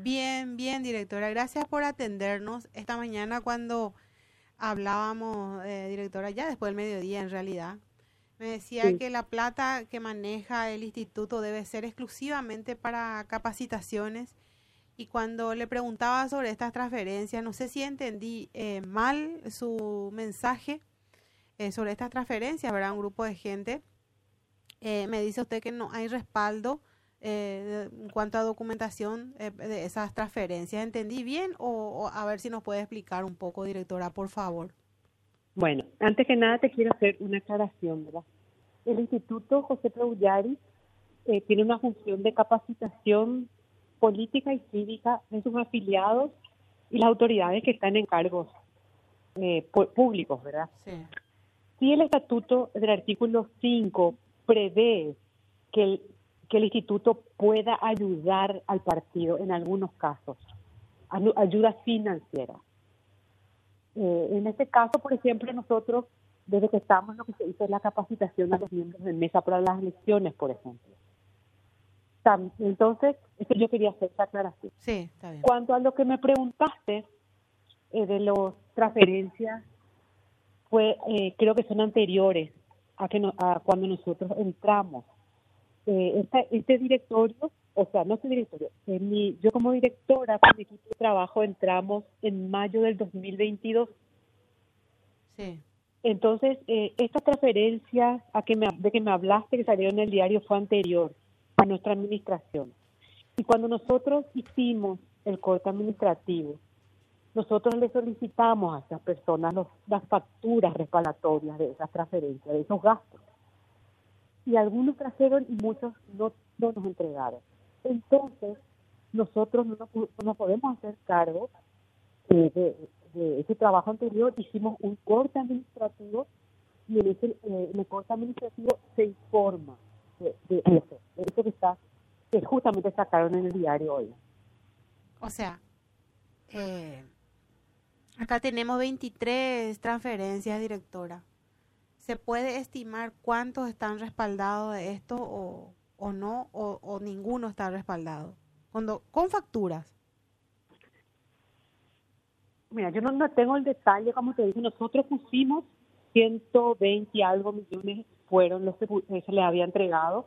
Bien, bien, directora. Gracias por atendernos. Esta mañana cuando hablábamos, eh, directora, ya después del mediodía en realidad, me decía que la plata que maneja el instituto debe ser exclusivamente para capacitaciones. Y cuando le preguntaba sobre estas transferencias, no sé si entendí eh, mal su mensaje eh, sobre estas transferencias, ¿verdad? Un grupo de gente. me dice usted que no hay respaldo eh, en cuanto a documentación eh, de esas transferencias. ¿Entendí bien o, a ver si nos puede explicar un poco, directora, por favor? Bueno, antes que nada te quiero hacer una aclaración, ¿verdad? El Instituto José Plaullari eh, tiene una función de capacitación política y cívica de sus afiliados y las autoridades que están en cargos eh, públicos, ¿verdad? Sí. Si el estatuto del artículo 5 prevé que el que el instituto pueda ayudar al partido en algunos casos, ayuda financiera. Eh, en este caso, por ejemplo, nosotros, desde que estamos, lo que se hizo es la capacitación a los miembros de mesa para las elecciones, por ejemplo. Entonces, eso yo quería hacer esa aclaración. Sí, está bien. Cuanto a lo que me preguntaste eh, de las transferencias, fue, eh, creo que son anteriores a, que a cuando nosotros entramos eh, este directorio, o sea, no este directorio, yo como directora con mi equipo de trabajo entramos en mayo del 2022. Sí. Entonces, eh, esta transferencia a que me, de que me hablaste que salió en el diario fue anterior a nuestra administración. Y cuando nosotros hicimos el corte administrativo, nosotros le solicitamos a esas personas las facturas respaldatorias de esas transferencias, de esos gastos y algunos trajeron y muchos no, nos entregaron. Entonces, nosotros no nos, podemos hacer cargo de, ese trabajo anterior. Hicimos un corte administrativo y en ese eh, el corte administrativo se informa de, eso, de eso que está, que justamente sacaron en el diario hoy. O sea, eh, acá tenemos 23 transferencias, directora. ¿Se puede estimar cuántos están respaldados de esto o, o no, o, ninguno está respaldado? Cuando, con facturas. Mira, yo no, tengo el detalle, como te dije, nosotros pusimos 120 y algo millones fueron los que se le había entregado,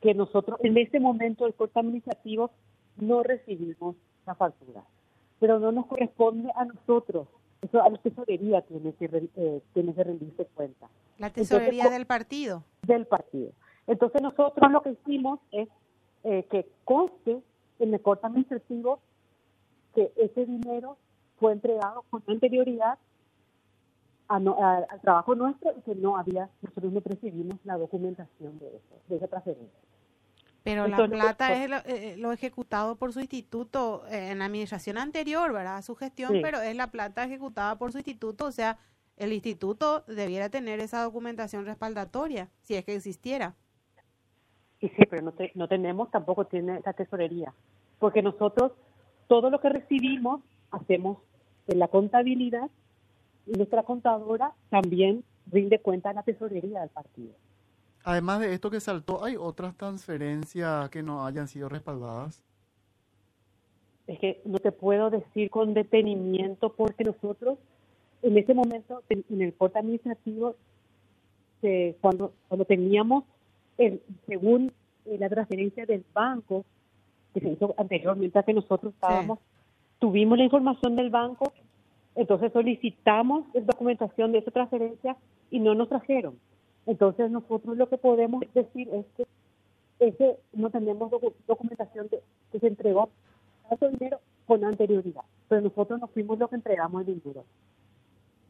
que nosotros en ese momento del corte administrativo no recibimos la factura, pero no nos corresponde a nosotros eso a la tesorería tiene que, eh, tiene que rendirse cuenta. La tesorería del partido. Del partido. Entonces nosotros lo que hicimos es eh, que conste en el corte administrativo que ese dinero fue entregado con anterioridad al trabajo nuestro y que no había, nosotros no recibimos la documentación de eso, de esa transferencia. Pero la plata es eh, lo, ejecutado por su instituto en la administración anterior, ¿verdad? A su gestión, pero es la plata ejecutada por su instituto, o sea, el instituto debiera tener esa documentación respaldatoria, si es que existiera. Y sí, pero no, no tenemos, tampoco tiene la tesorería, porque nosotros todo lo que recibimos hacemos en la contabilidad y nuestra contadora también rinde cuenta en la tesorería del partido. Además de esto que saltó, ¿hay otras transferencias que no hayan sido respaldadas? Es que no te puedo decir con detenimiento porque nosotros en ese momento en el corte administrativo cuando cuando teníamos el, según eh, la transferencia del banco que se hizo anteriormente a que nosotros estábamos tuvimos la información del banco entonces solicitamos la documentación de esa transferencia y no nos trajeron entonces nosotros lo que podemos decir es que ese no tenemos documentación de que se entregó tanto dinero con anterioridad, pero nosotros no fuimos los que entregamos el dinero.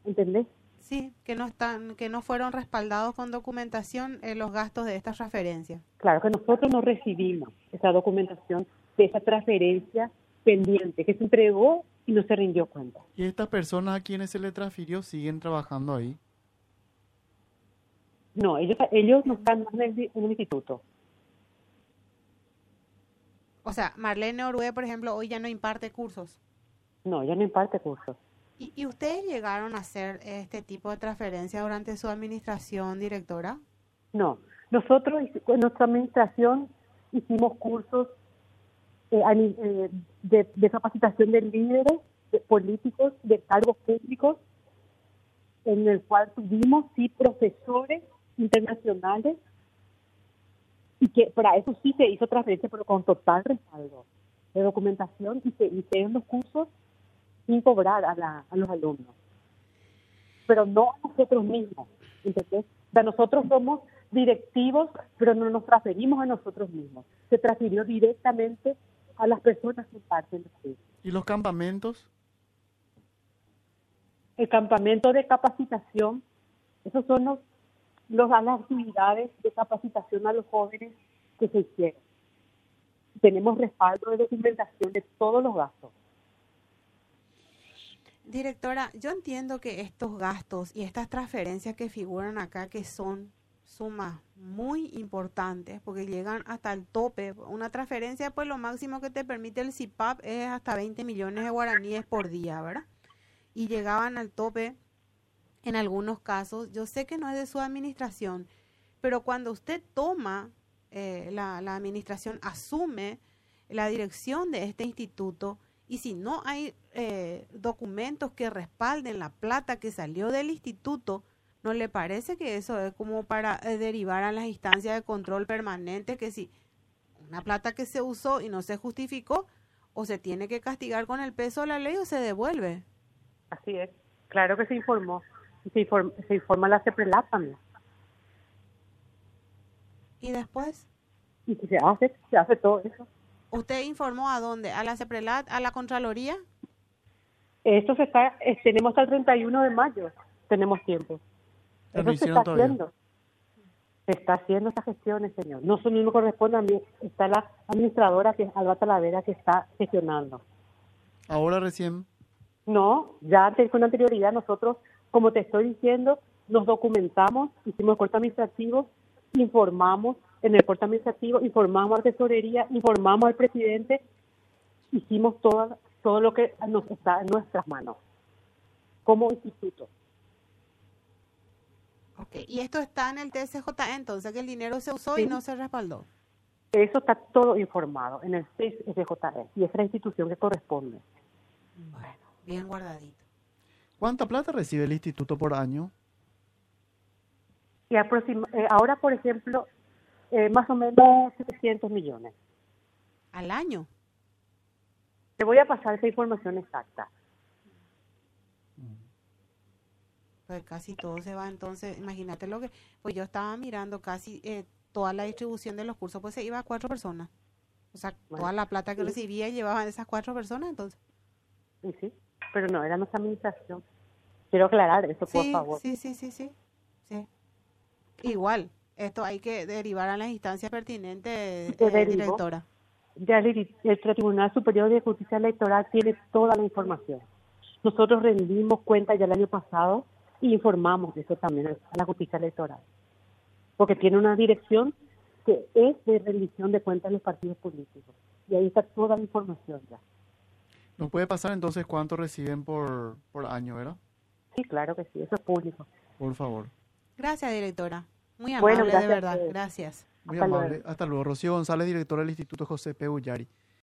¿Entendés? Sí, que no están, que no fueron respaldados con documentación en los gastos de esta transferencia. Claro, que nosotros no recibimos esa documentación de esa transferencia pendiente que se entregó y no se rindió cuenta. ¿Y estas personas a quienes se le transfirió siguen trabajando ahí? No, ellos, ellos no están en el, en el instituto. O sea, Marlene Orue, por ejemplo, hoy ya no imparte cursos. No, ya no imparte cursos. ¿Y, ¿Y, ustedes llegaron a hacer este tipo de transferencia durante su administración, directora? No, nosotros en nuestra administración hicimos cursos eh, eh, de, capacitación de líderes de políticos, de cargos públicos, en el cual tuvimos sí profesores internacionales y que para eso sí se hizo transferencia, pero con total respaldo de documentación y se hicieron los cursos sin cobrar a, la, a los alumnos. Pero no a nosotros mismos, ¿entendés? O nosotros somos directivos, pero no nos transferimos a nosotros mismos. Se transfirió directamente a las personas que parten de ¿Y los campamentos? El campamento de capacitación, esos son los, los, las actividades de capacitación a los jóvenes que se hicieron. Tenemos respaldo de documentación de todos los gastos. Directora, yo entiendo que estos gastos y estas transferencias que figuran acá, que son sumas muy importantes porque llegan hasta el tope. Una transferencia, pues lo máximo que te permite el CIPAP es hasta 20 millones de guaraníes por día, ¿verdad? Y llegaban al tope en algunos casos. Yo sé que no es de su administración, pero cuando usted toma, eh, la, la administración asume la dirección de este instituto y si no hay eh, documentos que respalden la plata que salió del instituto, ¿No le parece que eso es como para eh, derivar a las instancias de control permanente que si una plata que se usó y no se justificó, o se tiene que castigar con el peso de la ley o se devuelve? Así es, claro que se informó, se informa, se informa la también. ¿Y después? Y se hace, se hace todo eso. ¿Usted informó a dónde? ¿A la CEPRELAT? ¿A la Contraloría? Esto se está, eh, tenemos hasta el 31 de mayo, tenemos tiempo. Eso se está haciendo. Se está haciendo esas gestiones, señor. No solo me corresponde a mí, está la administradora, que es Alba Talavera, que está gestionando. ¿Ahora recién? No, ya antes, con anterioridad nosotros, como te estoy diciendo, nos documentamos, hicimos el corte administrativo, informamos en el corte administrativo, informamos a la tesorería, informamos al presidente, hicimos todo, todo lo que nos está en nuestras manos como instituto. Y esto está en el TSJ, entonces que el dinero se usó y no se respaldó. Eso está todo informado en el TSJE y es la institución que corresponde. Bueno, bien guardadito. ¿Cuánta plata recibe el instituto por año? Y eh, ahora, por ejemplo, eh, más o menos 700 millones. ¿Al año? Te voy a pasar esa información exacta. pues casi todo se va. Entonces, imagínate lo que, pues yo estaba mirando casi eh, toda la distribución de los cursos, pues se iba a cuatro personas. O sea, toda la plata que recibía llevaban esas cuatro personas, entonces. Sí, sí, pero no, era nuestra administración. Quiero aclarar eso, por favor. Sí, sí, sí, sí, sí. Igual, esto hay que derivar a las instancias pertinentes, eh, directora. Ya el, el Tribunal Superior de Justicia Electoral tiene toda la información. Nosotros rendimos cuenta ya el año pasado y informamos de eso también a la justicia electoral. Porque tiene una dirección que es de rendición de cuentas de los partidos políticos. Y ahí está toda la información ya. ¿Nos puede pasar entonces cuánto reciben por, por año, verdad? Sí, claro que sí, eso es público. Por favor. Gracias, directora. Muy amable, de verdad. Gracias. Muy amable. Hasta luego. Rocío González, directora del Instituto José P. Ullari.